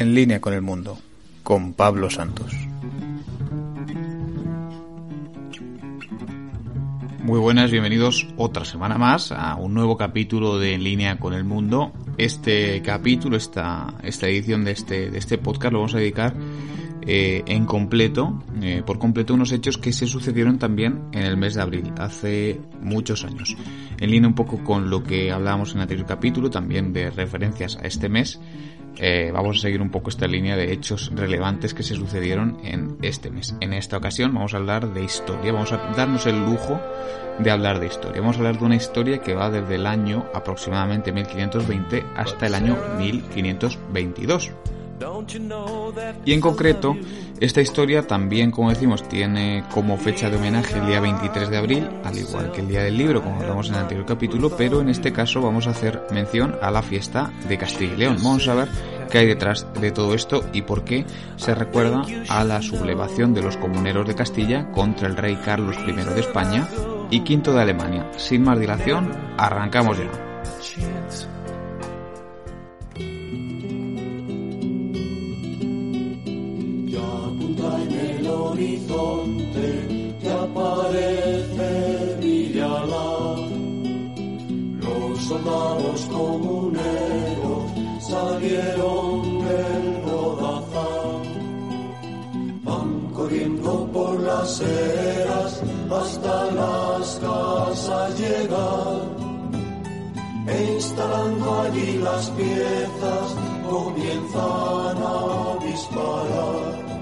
En línea con el mundo, con Pablo Santos. Muy buenas, bienvenidos otra semana más a un nuevo capítulo de En línea con el mundo. Este capítulo, esta, esta edición de este, de este podcast lo vamos a dedicar eh, en completo, eh, por completo, unos hechos que se sucedieron también en el mes de abril, hace muchos años. En línea un poco con lo que hablábamos en el anterior capítulo, también de referencias a este mes, eh, vamos a seguir un poco esta línea de hechos relevantes que se sucedieron en este mes. En esta ocasión vamos a hablar de historia, vamos a darnos el lujo de hablar de historia. Vamos a hablar de una historia que va desde el año aproximadamente 1520 hasta el año 1522. Y en concreto, esta historia también, como decimos, tiene como fecha de homenaje el día 23 de abril, al igual que el día del libro, como hablamos en el anterior capítulo, pero en este caso vamos a hacer mención a la fiesta de Castilla y León. Vamos a ver qué hay detrás de todo esto y por qué se recuerda a la sublevación de los comuneros de Castilla contra el rey Carlos I de España y V de Alemania. Sin más dilación, arrancamos ya. Horizonte que aparece Villalar. Los soldados comuneros salieron del bodazán. Van corriendo por las eras hasta las casas llegar. E instalando allí las piezas comienzan a disparar.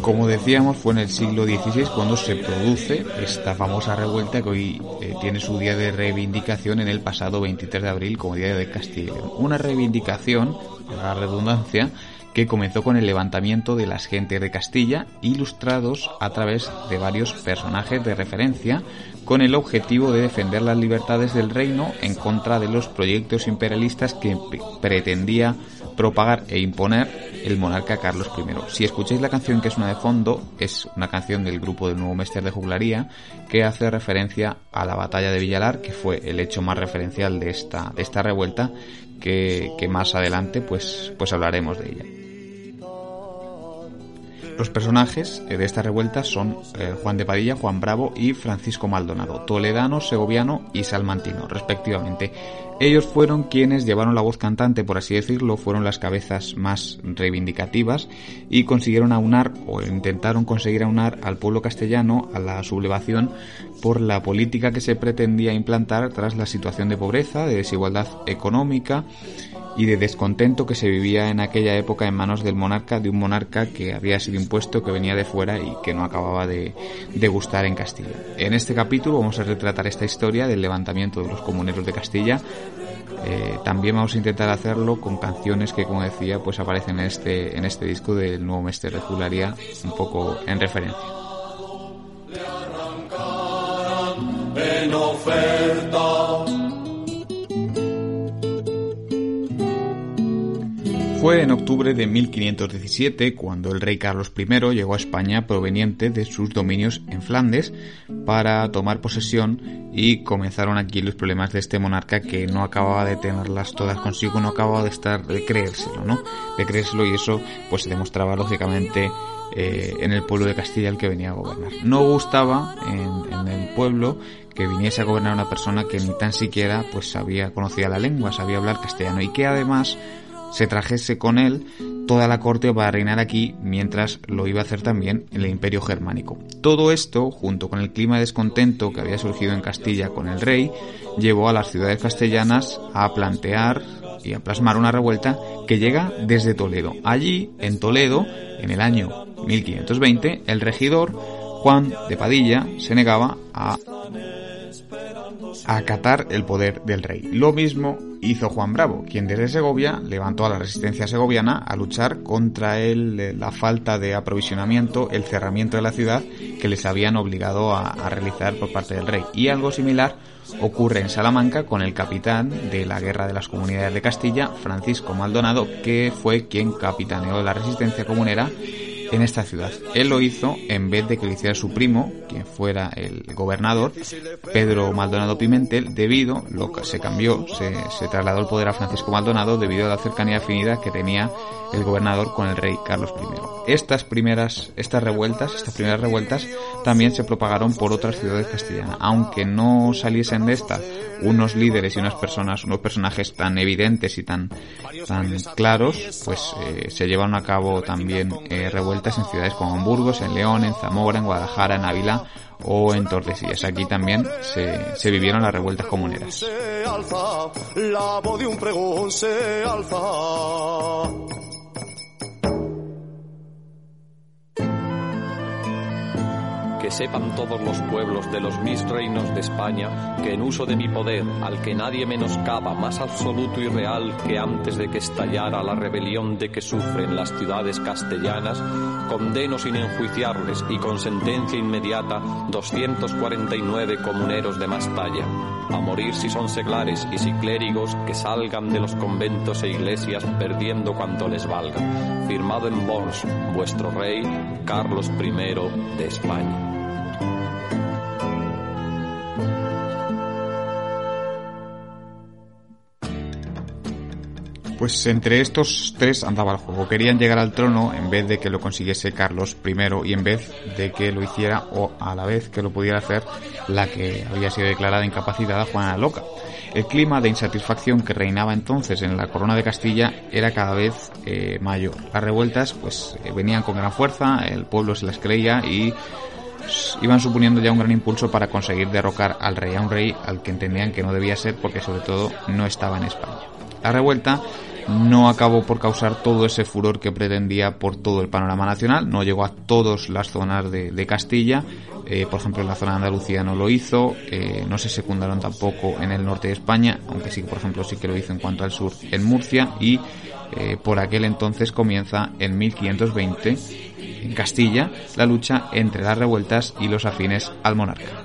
Como decíamos, fue en el siglo XVI cuando se produce esta famosa revuelta que hoy eh, tiene su día de reivindicación en el pasado 23 de abril como Día de Castilla. Una reivindicación, la redundancia, que comenzó con el levantamiento de las gentes de Castilla, ilustrados a través de varios personajes de referencia, con el objetivo de defender las libertades del reino en contra de los proyectos imperialistas que pretendía propagar e imponer el monarca Carlos I. Si escucháis la canción que es una de fondo, es una canción del grupo del Nuevo Mester de Juglaría que hace referencia a la batalla de Villalar, que fue el hecho más referencial de esta, de esta revuelta, que, que más adelante pues, pues hablaremos de ella. Los personajes eh, de esta revuelta son eh, Juan de Padilla, Juan Bravo y Francisco Maldonado, toledano, segoviano y salmantino, respectivamente. Ellos fueron quienes llevaron la voz cantante, por así decirlo, fueron las cabezas más reivindicativas y consiguieron aunar o intentaron conseguir aunar al pueblo castellano a la sublevación por la política que se pretendía implantar tras la situación de pobreza, de desigualdad económica y de descontento que se vivía en aquella época en manos del monarca, de un monarca que había sido impuesto, que venía de fuera y que no acababa de, gustar en Castilla. En este capítulo vamos a retratar esta historia del levantamiento de los comuneros de Castilla. Eh, también vamos a intentar hacerlo con canciones que, como decía, pues aparecen en este, en este disco del nuevo Mestre de Jularía, un poco en referencia. Fue en octubre de 1517 cuando el rey Carlos I llegó a España proveniente de sus dominios en Flandes para tomar posesión y comenzaron aquí los problemas de este monarca que no acababa de tenerlas todas consigo, no acababa de estar de creérselo, ¿no? De creérselo y eso pues se demostraba lógicamente eh, en el pueblo de Castilla el que venía a gobernar. No gustaba en, en el pueblo que viniese a gobernar una persona que ni tan siquiera pues sabía, conocía la lengua, sabía hablar castellano y que además se trajese con él toda la corte para reinar aquí mientras lo iba a hacer también el imperio germánico. Todo esto, junto con el clima de descontento que había surgido en Castilla con el rey, llevó a las ciudades castellanas a plantear y a plasmar una revuelta que llega desde Toledo. Allí, en Toledo, en el año 1520, el regidor Juan de Padilla se negaba a acatar el poder del rey. Lo mismo hizo Juan Bravo, quien desde Segovia levantó a la resistencia segoviana a luchar contra el, la falta de aprovisionamiento, el cerramiento de la ciudad que les habían obligado a realizar por parte del rey. Y algo similar ocurre en Salamanca con el capitán de la Guerra de las Comunidades de Castilla, Francisco Maldonado, que fue quien capitaneó la resistencia comunera en esta ciudad. Él lo hizo en vez de que lo hiciera su primo, quien fuera el gobernador, Pedro Maldonado Pimentel, debido, lo que se cambió, se, trasladó el poder a Francisco Maldonado debido a la cercanía afinidad que tenía el gobernador con el rey Carlos I. Estas primeras, estas revueltas, estas primeras revueltas también se propagaron por otras ciudades castellanas, aunque no saliesen de esta unos líderes y unas personas, unos personajes tan evidentes y tan, tan claros, pues eh, se llevaron a cabo también eh, revueltas en ciudades como en Burgos, en León, en Zamora, en Guadalajara, en Ávila o en Tordesillas. Aquí también se, se vivieron las revueltas comuneras. Que sepan todos los pueblos de los mis reinos de España que en uso de mi poder, al que nadie menoscaba, más absoluto y real que antes de que estallara la rebelión de que sufren las ciudades castellanas, condeno sin enjuiciarles y con sentencia inmediata 249 comuneros de más talla, a morir si son seglares y si clérigos que salgan de los conventos e iglesias perdiendo cuanto les valga. Firmado en Bons, vuestro rey, Carlos I de España. Pues entre estos tres andaba el juego. Querían llegar al trono en vez de que lo consiguiese Carlos I y en vez de que lo hiciera o a la vez que lo pudiera hacer la que había sido declarada incapacitada Juana Loca. El clima de insatisfacción que reinaba entonces en la corona de Castilla era cada vez eh, mayor. Las revueltas pues eh, venían con gran fuerza, el pueblo se las creía y iban suponiendo ya un gran impulso para conseguir derrocar al rey, a un rey al que entendían que no debía ser porque sobre todo no estaba en España. La revuelta no acabó por causar todo ese furor que pretendía por todo el panorama nacional, no llegó a todas las zonas de, Castilla, eh, por ejemplo en la zona de Andalucía no lo hizo, eh, no se secundaron tampoco en el norte de España, aunque sí, por ejemplo, sí que lo hizo en cuanto al sur en Murcia y eh, por aquel entonces comienza en 1520 en Castilla la lucha entre las revueltas y los afines al monarca.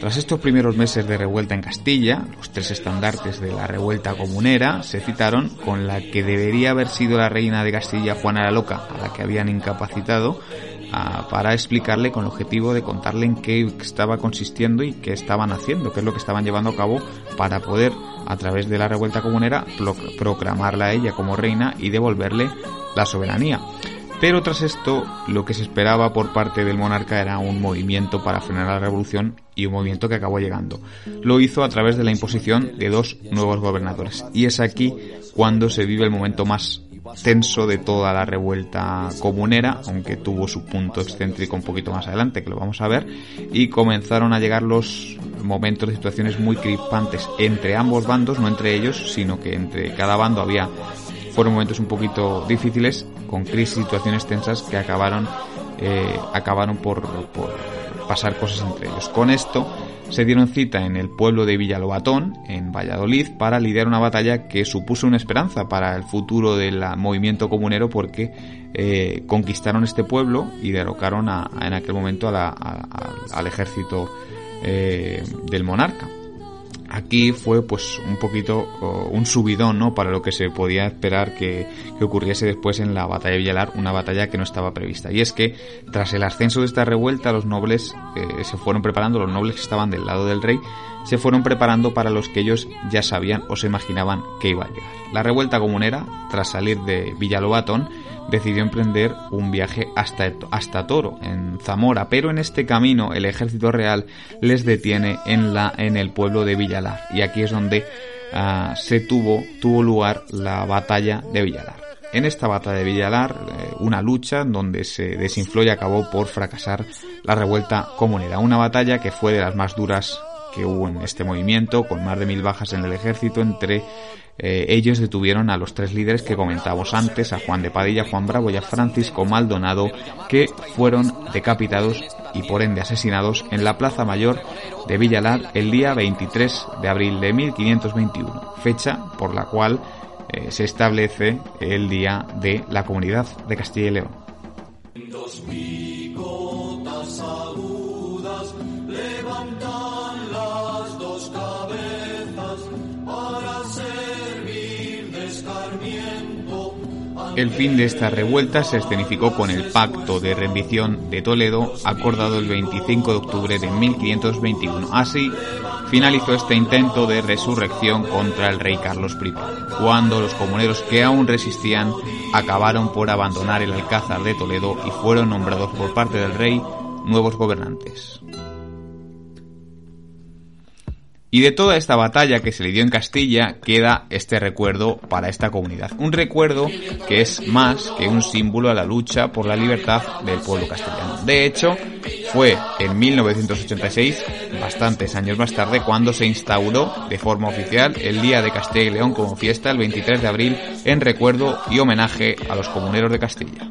Tras estos primeros meses de revuelta en Castilla, los tres estandartes de la revuelta comunera se citaron con la que debería haber sido la reina de Castilla, Juana la Loca, a la que habían incapacitado, para explicarle con el objetivo de contarle en qué estaba consistiendo y qué estaban haciendo, qué es lo que estaban llevando a cabo para poder, a través de la revuelta comunera, proclamarla a ella como reina y devolverle la soberanía. Pero tras esto, lo que se esperaba por parte del monarca era un movimiento para frenar la revolución y un movimiento que acabó llegando. Lo hizo a través de la imposición de dos nuevos gobernadores. Y es aquí cuando se vive el momento más tenso de toda la revuelta comunera, aunque tuvo su punto excéntrico un poquito más adelante, que lo vamos a ver, y comenzaron a llegar los momentos de situaciones muy crispantes entre ambos bandos, no entre ellos, sino que entre cada bando había fueron momentos un poquito difíciles, con crisis, situaciones tensas que acabaron, eh, acabaron por, por pasar cosas entre ellos. Con esto se dieron cita en el pueblo de Villalobatón, en Valladolid, para lidiar una batalla que supuso una esperanza para el futuro del movimiento comunero porque eh, conquistaron este pueblo y derrocaron a, en aquel momento al ejército eh, del monarca aquí fue pues un poquito un subidón ¿no? para lo que se podía esperar que, ocurriese después en la batalla de Villalar, una batalla que no estaba prevista. Y es que tras el ascenso de esta revuelta los nobles eh, se fueron preparando, los nobles que estaban del lado del rey se fueron preparando para los que ellos ya sabían o se imaginaban que iba a llegar. La revuelta comunera, tras salir de Villalobatón, decidió emprender un viaje hasta, hasta Toro, en Zamora, pero en este camino el ejército real les detiene en, la, en el pueblo de Villalar, y aquí es donde ah, se tuvo, tuvo lugar la batalla de Villalar. En esta batalla de Villalar, eh, una lucha donde se desinfló y acabó por fracasar la revuelta comunera, una batalla que fue de las más duras que hubo en este movimiento, con más de mil bajas en el ejército, entre eh, ellos detuvieron a los tres líderes que comentábamos antes, a Juan de Padilla, Juan Bravo y a Francisco Maldonado, que fueron decapitados y por ende asesinados en la Plaza Mayor de Villalar el día 23 de abril de 1521, fecha por la cual eh, se establece el Día de la Comunidad de Castilla y León. El fin de esta revuelta se escenificó con el Pacto de Rendición de Toledo acordado el 25 de octubre de 1521. Así finalizó este intento de resurrección contra el rey Carlos I, cuando los comuneros que aún resistían acabaron por abandonar el Alcázar de Toledo y fueron nombrados por parte del rey nuevos gobernantes. Y de toda esta batalla que se le dio en Castilla queda este recuerdo para esta comunidad. Un recuerdo que es más que un símbolo a la lucha por la libertad del pueblo castellano. De hecho, fue en 1986, bastantes años más tarde, cuando se instauró de forma oficial el Día de Castilla y León como fiesta el 23 de abril en recuerdo y homenaje a los comuneros de Castilla.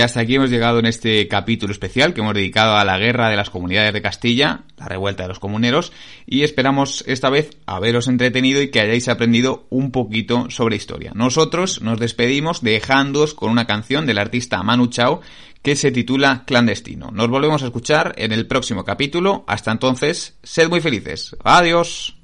hasta aquí hemos llegado en este capítulo especial que hemos dedicado a la guerra de las comunidades de Castilla, la revuelta de los comuneros, y esperamos esta vez haberos entretenido y que hayáis aprendido un poquito sobre historia. Nosotros nos despedimos dejándoos con una canción del artista Manu Chao que se titula Clandestino. Nos volvemos a escuchar en el próximo capítulo. Hasta entonces, sed muy felices. Adiós.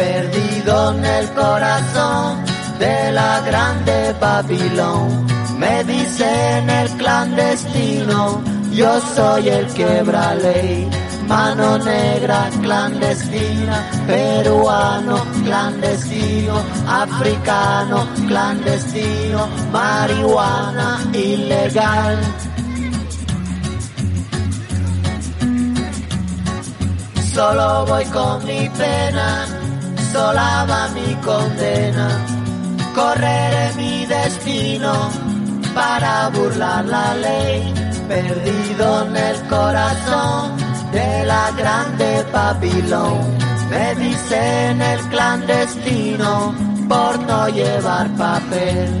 perdido en el corazón de la grande Babilón. Me dicen el clandestino, yo soy el quebra ley. Mano negra clandestina, peruano clandestino, africano clandestino, marihuana ilegal. Solo voy con mi pena sola va mi condena. Correré mi destino para burlar la ley, perdido en el corazón de la grande Babilón. Me dicen el clandestino por no llevar papel